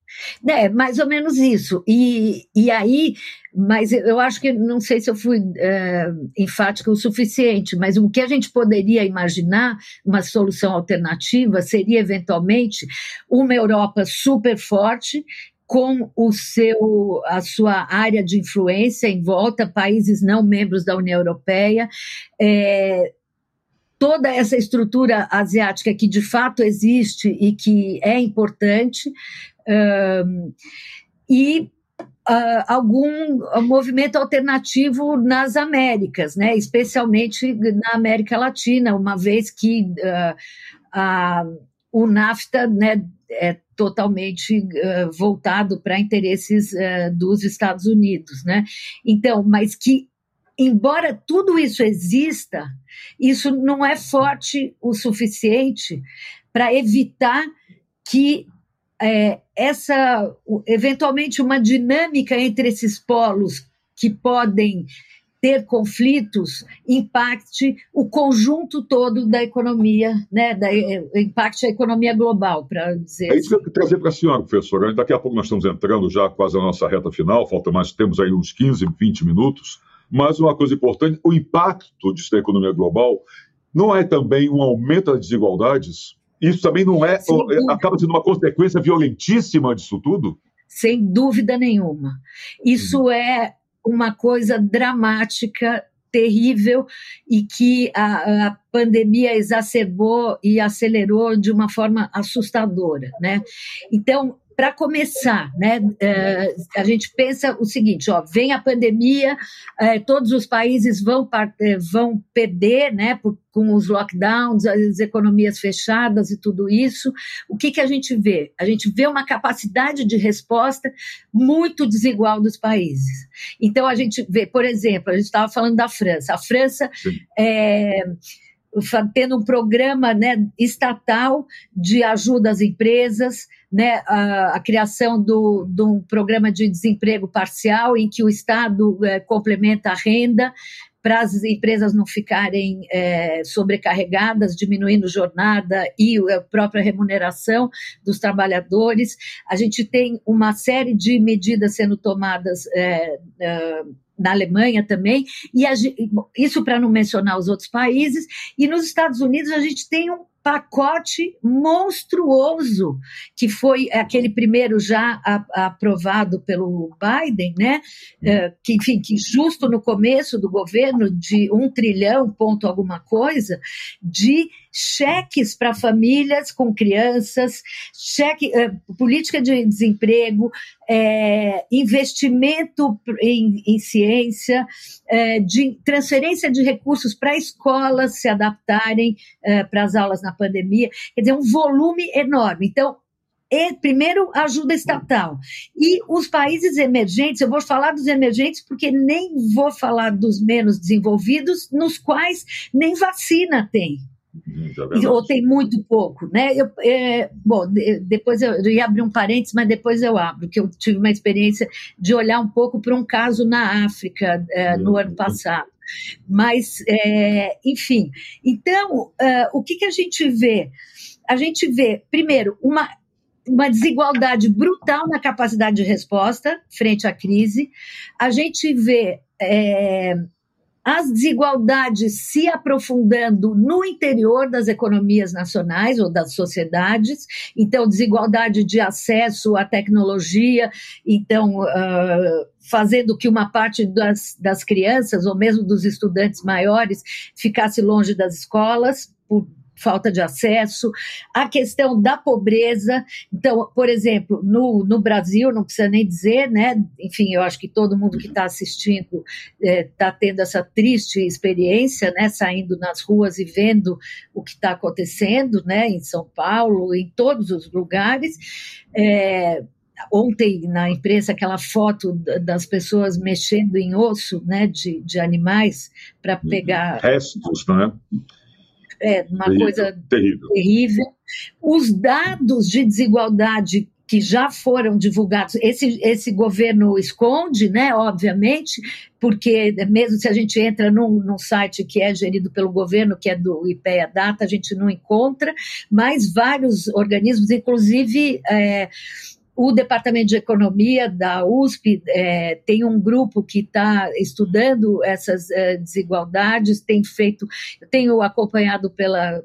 É, mais ou menos isso. E, e aí, mas eu acho que não sei se eu fui é, enfática o suficiente, mas o que a gente poderia imaginar, uma solução alternativa, seria eventualmente uma Europa super forte com o seu, a sua área de influência em volta, países não membros da União Europeia, é, toda essa estrutura asiática que de fato existe e que é importante, um, e uh, algum movimento alternativo nas Américas, né, especialmente na América Latina, uma vez que uh, a, o NAFTA né, é totalmente uh, voltado para interesses uh, dos Estados Unidos, né? Então, mas que embora tudo isso exista, isso não é forte o suficiente para evitar que é, essa eventualmente uma dinâmica entre esses polos que podem ter conflitos impacte o conjunto todo da economia, né, da, eh, impacte a economia global, para dizer. É isso que eu trazer para a senhora, professora. Daqui a pouco nós estamos entrando já quase na nossa reta final, falta mais, temos aí uns 15, 20 minutos. Mas uma coisa importante, o impacto disso na economia global não é também um aumento das desigualdades? Isso também não é, acaba sendo uma consequência violentíssima disso tudo? Sem dúvida nenhuma. Isso uhum. é uma coisa dramática, terrível e que a, a, pandemia exacerbou e acelerou de uma forma assustadora, né? Então, para começar, né, é, a gente pensa o seguinte: ó, vem a pandemia, é, todos os países vão, é, vão perder, né, por, com os lockdowns, as economias fechadas e tudo isso. O que, que a gente vê? A gente vê uma capacidade de resposta muito desigual dos países. Então, a gente vê, por exemplo, a gente estava falando da França. A França é tendo um programa né, estatal de ajuda às empresas, né, a, a criação do, de um programa de desemprego parcial em que o Estado é, complementa a renda para as empresas não ficarem é, sobrecarregadas, diminuindo jornada e a própria remuneração dos trabalhadores. A gente tem uma série de medidas sendo tomadas é, na Alemanha também, e a, isso para não mencionar os outros países, e nos Estados Unidos a gente tem um pacote monstruoso, que foi aquele primeiro já a, aprovado pelo Biden, né? É, que, enfim, que justo no começo do governo, de um trilhão, ponto alguma coisa, de cheques para famílias com crianças, cheque, é, política de desemprego, é, investimento em, em ciência, é, de transferência de recursos para escolas se adaptarem para as aulas na pandemia, quer dizer, um volume enorme. Então, e, primeiro, ajuda estatal. E os países emergentes, eu vou falar dos emergentes porque nem vou falar dos menos desenvolvidos, nos quais nem vacina tem. É ou tem muito pouco, né? Eu, é, bom, depois eu, eu, ia abrir um parênteses, mas depois eu abro, que eu tive uma experiência de olhar um pouco para um caso na África é, no ano passado. Mas, é, enfim, então, é, o que, que a gente vê? A gente vê, primeiro, uma, uma desigualdade brutal na capacidade de resposta frente à crise, a gente vê é, as desigualdades se aprofundando no interior das economias nacionais ou das sociedades, então, desigualdade de acesso à tecnologia, então, uh, fazendo que uma parte das, das crianças, ou mesmo dos estudantes maiores, ficasse longe das escolas, por falta de acesso, a questão da pobreza. Então, por exemplo, no, no Brasil, não precisa nem dizer, né? Enfim, eu acho que todo mundo que está assistindo está é, tá tendo essa triste experiência, né? Saindo nas ruas e vendo o que está acontecendo, né? Em São Paulo, em todos os lugares. É, ontem na imprensa aquela foto das pessoas mexendo em osso né, de, de animais para uhum. pegar. Restos, né? É uma terrível, coisa terrível. terrível. Os dados de desigualdade que já foram divulgados. Esse, esse governo esconde, né, obviamente, porque mesmo se a gente entra num, num site que é gerido pelo governo, que é do IPEA Data, a gente não encontra, mas vários organismos, inclusive. É, o Departamento de Economia da USP é, tem um grupo que está estudando essas é, desigualdades, tem feito, tenho acompanhado pela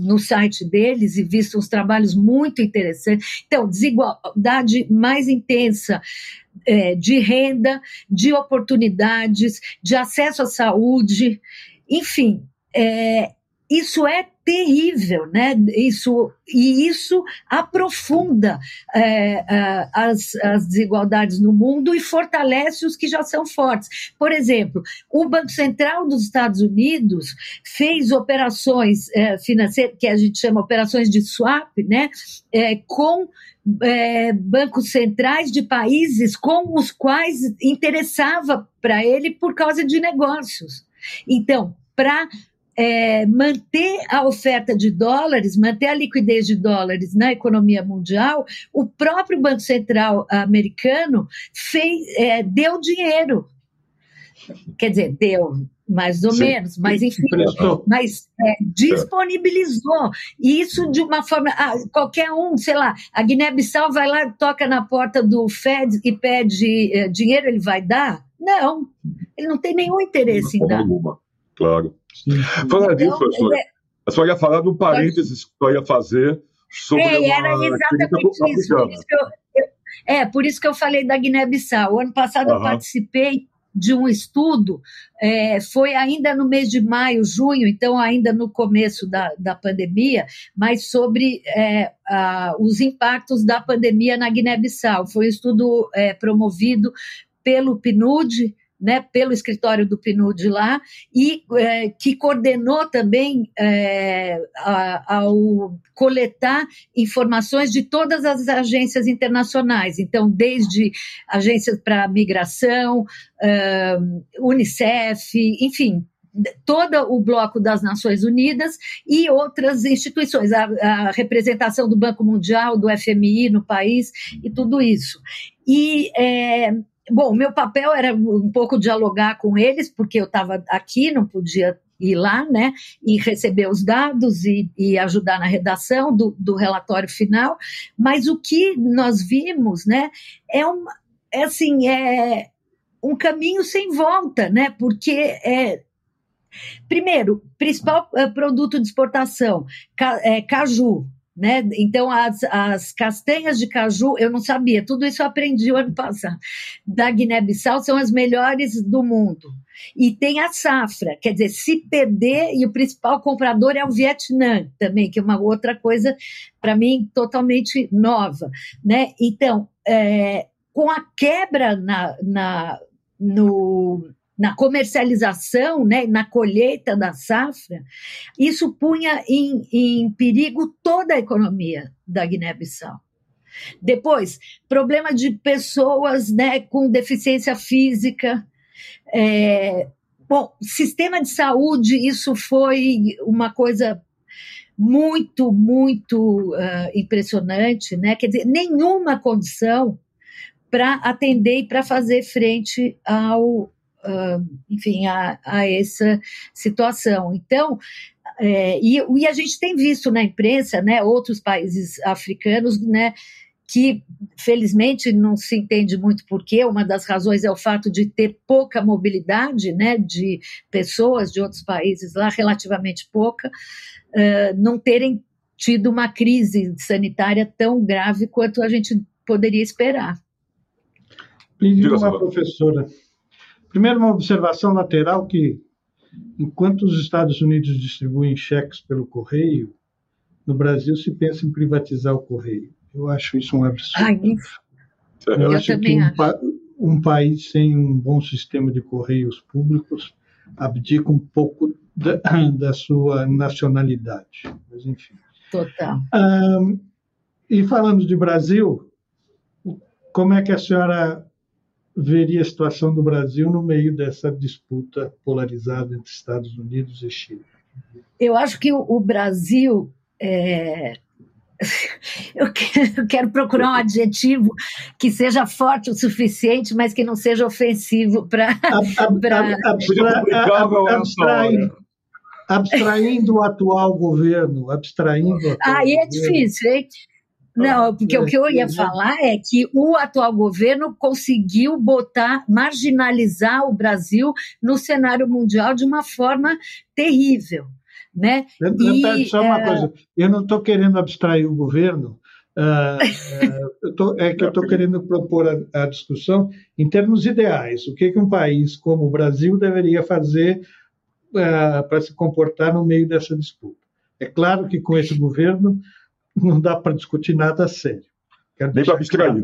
no site deles e visto uns trabalhos muito interessantes. Então, desigualdade mais intensa é, de renda, de oportunidades, de acesso à saúde, enfim, é, isso é terrível, né? Isso e isso aprofunda é, é, as, as, desigualdades no mundo e fortalece os que já são fortes. Por exemplo, o Banco Central dos Estados Unidos fez operações é, financeiras que a gente chama operações de swap, né? É, com é, bancos centrais de países com os quais interessava para ele por causa de negócios. Então, para é, manter a oferta de dólares, manter a liquidez de dólares na economia mundial, o próprio Banco Central americano fez, é, deu dinheiro. Quer dizer, deu, mais ou Sim. menos, mas enfim, mas é, disponibilizou isso de uma forma. Ah, qualquer um, sei lá, a Guiné-Bissau vai lá, toca na porta do Fed e pede é, dinheiro, ele vai dar? Não, ele não tem nenhum interesse em dar. Alguma, claro. Falar então, disso, a senhora, é- a senhora ia falar do parênteses que a senhora ia fazer sobre é, era exatamente isso. Por isso eu, eu, é, por isso que eu falei da Guiné-Bissau. O ano passado uhum. eu participei de um estudo, é, foi ainda no mês de maio, junho, então ainda no começo da, da pandemia, mas sobre é, a, os impactos da pandemia na Guiné-Bissau. Foi um estudo é, promovido pelo PNUD, né, pelo escritório do PNUD lá, e é, que coordenou também é, a, ao coletar informações de todas as agências internacionais. Então, desde agências para migração, Unicef, enfim, todo o bloco das Nações Unidas e outras instituições, a, a, representação do Banco Mundial, do FMI no país e tudo isso. E é, Bom, meu papel era um pouco dialogar com eles, porque eu estava aqui, não podia ir lá, né, e receber os dados e, e ajudar na redação do, do, relatório final. Mas o que nós vimos, né, é, um, é assim, é um caminho sem volta, né, porque é, Primeiro, principal eh, produto de exportação, é, caju, né? Então, as, as castanhas de caju, eu não sabia, tudo isso eu aprendi o ano passado. Da Guiné-Bissau são as melhores do mundo. E tem a safra, quer dizer, se perder, e o principal comprador é o Vietnã também, que é uma outra coisa, para mim, totalmente nova. Né? Então, é, com a quebra na, na, no, na comercialização, né, na colheita da safra, isso punha em, em perigo toda a economia da Guiné-Bissau. Depois, problema de pessoas né, com deficiência física. É, bom, sistema de saúde, isso foi uma coisa muito, muito uh, impressionante, né? Quer dizer, nenhuma condição para atender e para fazer frente ao, uh, enfim, a, a, essa situação. Então, é, e, e, a gente tem visto na imprensa, né, outros países africanos, né, que felizmente não se entende muito porquê, uma das razões é o fato de ter pouca mobilidade, né, de pessoas de outros países lá, relativamente pouca, uh, não terem tido uma crise sanitária tão grave quanto a gente poderia esperar. Pedi uma professora Primeiro, uma observação lateral que, enquanto os Estados Unidos distribuem cheques pelo correio, no Brasil se pensa em privatizar o correio. Eu acho isso um absurdo. Ai, eu, eu acho que um, pa um, país sem um bom sistema de correios públicos abdica um pouco da, da sua nacionalidade. Mas, enfim. Total. Um, e falando de Brasil, como é que a senhora veria a situação do Brasil no meio dessa disputa polarizada entre Estados Unidos e Chile? Eu acho que o Brasil é, eu quero procurar um adjetivo que seja forte o suficiente, mas que não seja ofensivo para. Abstraindo o atual governo, abstraindo. Aí é difícil, hein? Não, porque o que eu ia falar é que o atual governo conseguiu botar, marginalizar o Brasil no cenário mundial de uma forma terrível. Né? E, só uma é... coisa, eu não estou querendo abstrair o governo, uh, tô, é que eu estou querendo propor a, a, discussão em termos ideais. O que, que um país como o Brasil deveria fazer uh, para se comportar no meio dessa disputa? É claro que com esse governo não dá para discutir nada sério. Quero Nem para abstrair.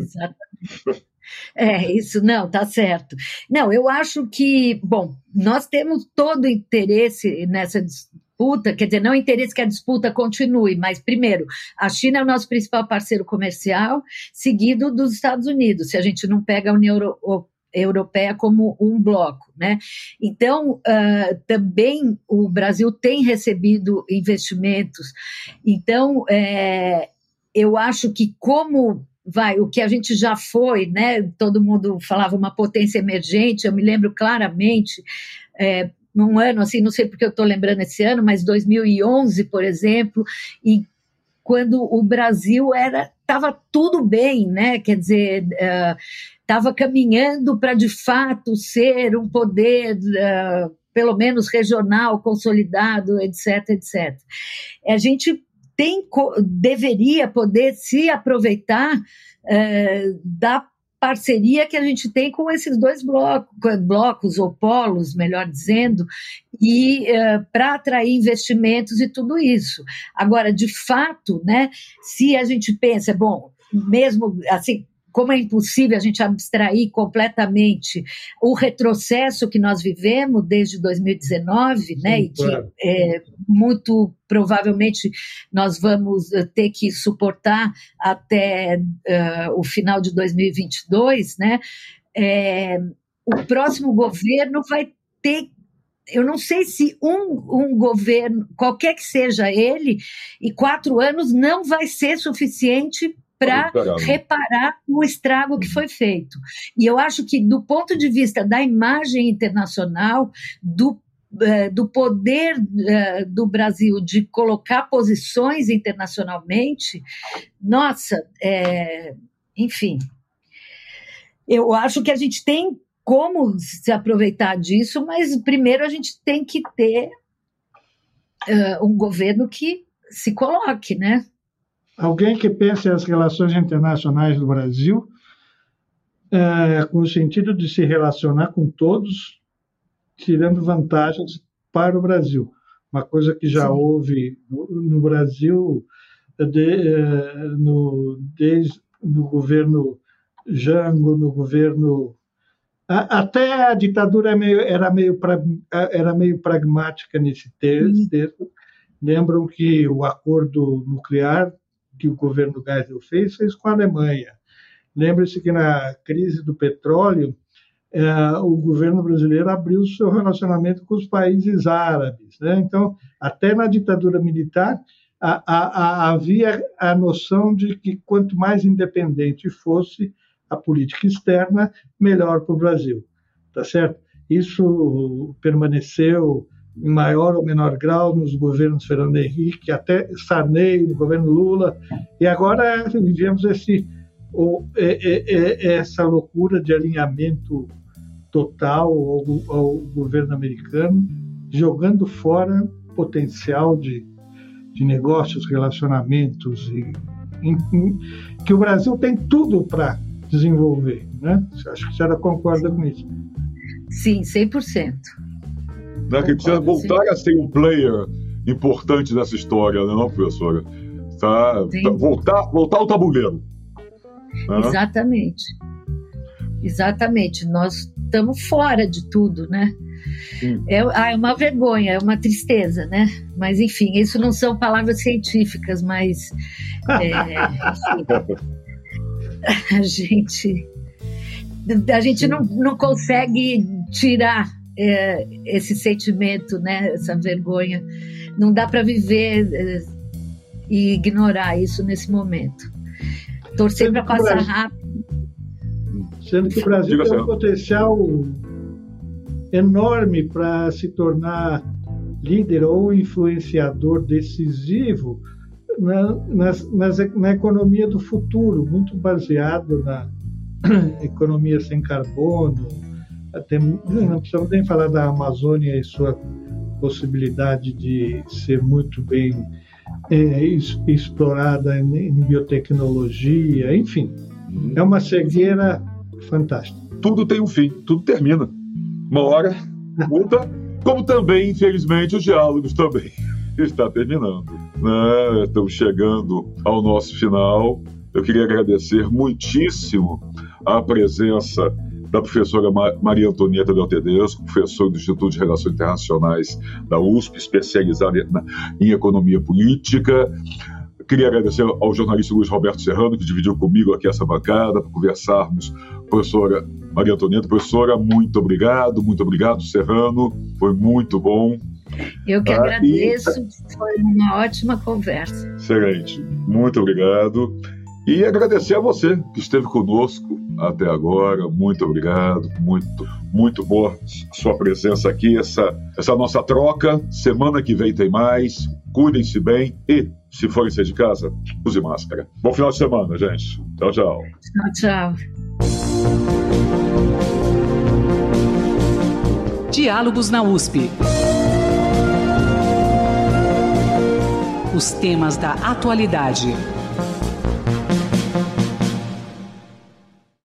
É, isso não, tá certo. Não, eu acho que, bom, nós temos todo o interesse nessa disputa, quer dizer, não interesse que a disputa continue, mas, primeiro, a China é o nosso principal parceiro comercial, seguido dos Estados Unidos, se a gente não pega a União Europeia como um bloco, né? Então, uh, também o Brasil tem recebido investimentos. Então, é, eu acho que como vai, o que a gente já foi, né? Todo mundo falava uma potência emergente. Eu me lembro claramente. É, ano assim, não sei porque eu estou lembrando esse ano, mas 2011, por exemplo, e quando o Brasil era estava tudo bem, né? Quer dizer, uh, estava caminhando para de fato ser um poder, uh, pelo menos regional, consolidado, etc, etc. A gente tem, deveria poder se aproveitar uh, da parceria que a gente tem com esses dois blocos, blocos ou polos, melhor dizendo, e uh, para atrair investimentos e tudo isso. Agora, de fato, né, se a gente pensa, bom, mesmo assim, como é impossível a gente abstrair completamente o retrocesso que nós vivemos desde 2019, né, e que é, muito provavelmente nós vamos eh, ter que suportar até uh, o final de 2022, né, é, o próximo governo vai ter eu não sei se um, um governo, qualquer que seja ele, e quatro anos não vai ser suficiente para reparar o estrago que foi feito. E eu acho que, do ponto de vista da imagem internacional, do eh, do poder uh, do Brasil de colocar posições internacionalmente, nossa, é, enfim, eu acho que a gente tem como se aproveitar disso, mas primeiro a gente tem que ter uh, um governo que se coloque, né? Alguém que pense as relações internacionais do Brasil é, com o sentido de se relacionar com todos, tirando vantagens para o Brasil. Uma coisa que já Sim. houve no, no Brasil de, é, no, desde no governo Jango, no governo até a ditadura era meio, era meio pragmática nesse texto. Lembram que o acordo nuclear que o governo Geisel fez, fez com a Alemanha. Lembre-se que na crise do petróleo, é, o governo brasileiro abriu seu relacionamento com os países árabes. Né? Então, até na ditadura militar, a, a, a, havia a noção de que quanto mais independente fosse a política externa, melhor para o Brasil. Tá certo? Isso permaneceu em maior ou menor grau nos governos Fernando Henrique, até Sarney, no governo Lula, e agora vivemos esse, o, é, é, essa loucura de alinhamento total ao, ao, governo americano, jogando fora potencial de, de negócios, relacionamentos, e, que o Brasil tem tudo para desenvolver. Né? Acho que a senhora concorda com isso. Sim, 100% né, que precisa voltar a ser um player importante nessa história, né, não, professora? Tá, tá, voltar, voltar ao tabuleiro. Né? Exatamente. Exatamente. Nós estamos fora de tudo, né? É, ah, é uma vergonha, é uma tristeza, né? Mas, enfim, isso não são palavras científicas, mas. É, a gente. A gente não, não consegue tirar é, esse sentimento, né, essa vergonha. Não dá para viver é, e ignorar isso nesse momento. Torcer para passar Brasil, rápido. Sendo que o Brasil Diga tem um potencial enorme para se tornar líder ou influenciador decisivo na, na, na economia do futuro, muito baseado na economia sem carbono. Até, não precisamos nem falar da Amazônia e sua possibilidade de ser muito bem é, explorada em, em biotecnologia, enfim. Uhum. É uma cegueira fantástica. Tudo tem um fim, tudo termina. Uma hora muda, como também, infelizmente, os diálogos também está terminando. Né? Estamos chegando ao nosso final. Eu queria agradecer muitíssimo a presença da professora Maria Antonieta Del Tedesco, professora do Instituto de Relações Internacionais da USP, especializada em economia política. Queria agradecer ao jornalista Luiz Roberto Serrano, que dividiu comigo aqui essa bancada, para conversarmos. Professora Maria Antonieta, professora, muito obrigado, muito obrigado, Serrano, foi muito bom. Eu que ah, agradeço, e... foi uma ótima conversa. Excelente, muito obrigado. E agradecer a você que esteve conosco até agora. Muito obrigado, muito, muito boa sua presença aqui, essa, essa nossa troca. Semana que vem tem mais. Cuidem-se bem e, se forem sair de casa, use máscara. Bom final de semana, gente. Tchau, tchau. Tchau, tchau. Diálogos na USP. Os temas da atualidade.